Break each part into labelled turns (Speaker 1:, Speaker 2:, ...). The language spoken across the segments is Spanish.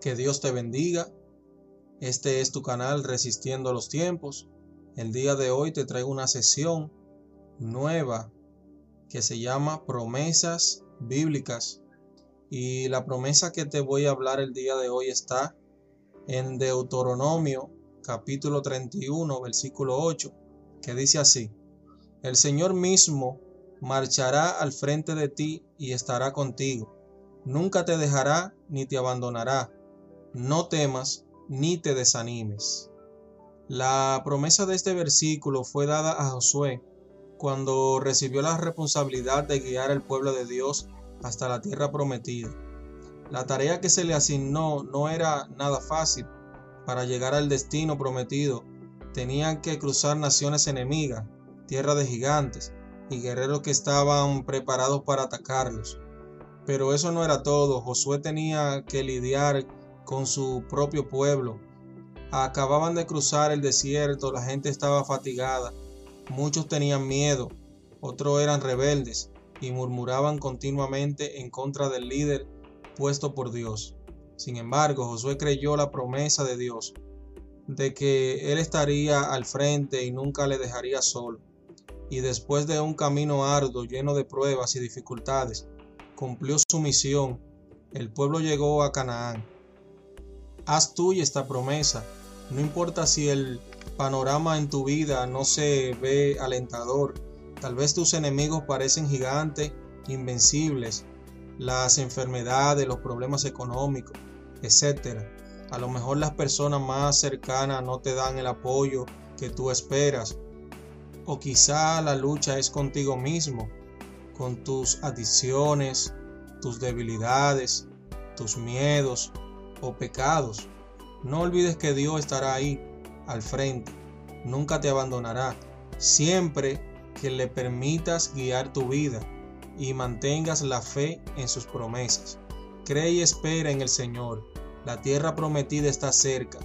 Speaker 1: Que Dios te bendiga. Este es tu canal Resistiendo los Tiempos. El día de hoy te traigo una sesión nueva que se llama Promesas Bíblicas. Y la promesa que te voy a hablar el día de hoy está en Deuteronomio capítulo 31 versículo 8 que dice así. El Señor mismo marchará al frente de ti y estará contigo. Nunca te dejará ni te abandonará. No temas ni te desanimes. La promesa de este versículo fue dada a Josué cuando recibió la responsabilidad de guiar al pueblo de Dios hasta la tierra prometida. La tarea que se le asignó no era nada fácil. Para llegar al destino prometido, tenían que cruzar naciones enemigas, tierra de gigantes y guerreros que estaban preparados para atacarlos. Pero eso no era todo, Josué tenía que lidiar con su propio pueblo. Acababan de cruzar el desierto, la gente estaba fatigada, muchos tenían miedo, otros eran rebeldes y murmuraban continuamente en contra del líder puesto por Dios. Sin embargo, Josué creyó la promesa de Dios de que él estaría al frente y nunca le dejaría solo y después de un camino arduo lleno de pruebas y dificultades, cumplió su misión. El pueblo llegó a Canaán. Haz tuya esta promesa. No importa si el panorama en tu vida no se ve alentador. Tal vez tus enemigos parecen gigantes, invencibles. Las enfermedades, los problemas económicos, etc. A lo mejor las personas más cercanas no te dan el apoyo que tú esperas o quizá la lucha es contigo mismo, con tus adicciones, tus debilidades, tus miedos o pecados. No olvides que Dios estará ahí, al frente. Nunca te abandonará. Siempre que le permitas guiar tu vida y mantengas la fe en sus promesas. Cree y espera en el Señor. La tierra prometida está cerca,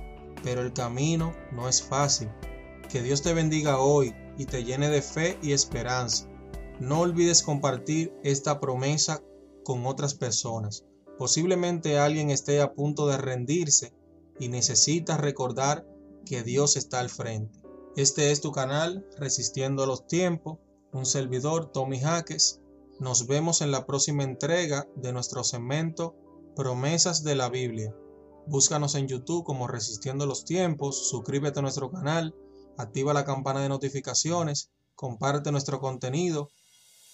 Speaker 1: pero el camino no es fácil. Que Dios te bendiga hoy y te llene de fe y esperanza. No olvides compartir esta promesa con otras personas. Posiblemente alguien esté a punto de rendirse y necesita recordar que Dios está al frente. Este es tu canal Resistiendo a los Tiempos, un servidor Tommy Jaques. Nos vemos en la próxima entrega de nuestro segmento Promesas de la Biblia. Búscanos en YouTube como Resistiendo los Tiempos, suscríbete a nuestro canal activa la campana de notificaciones, comparte nuestro contenido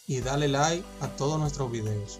Speaker 1: y dale like a todos nuestros videos.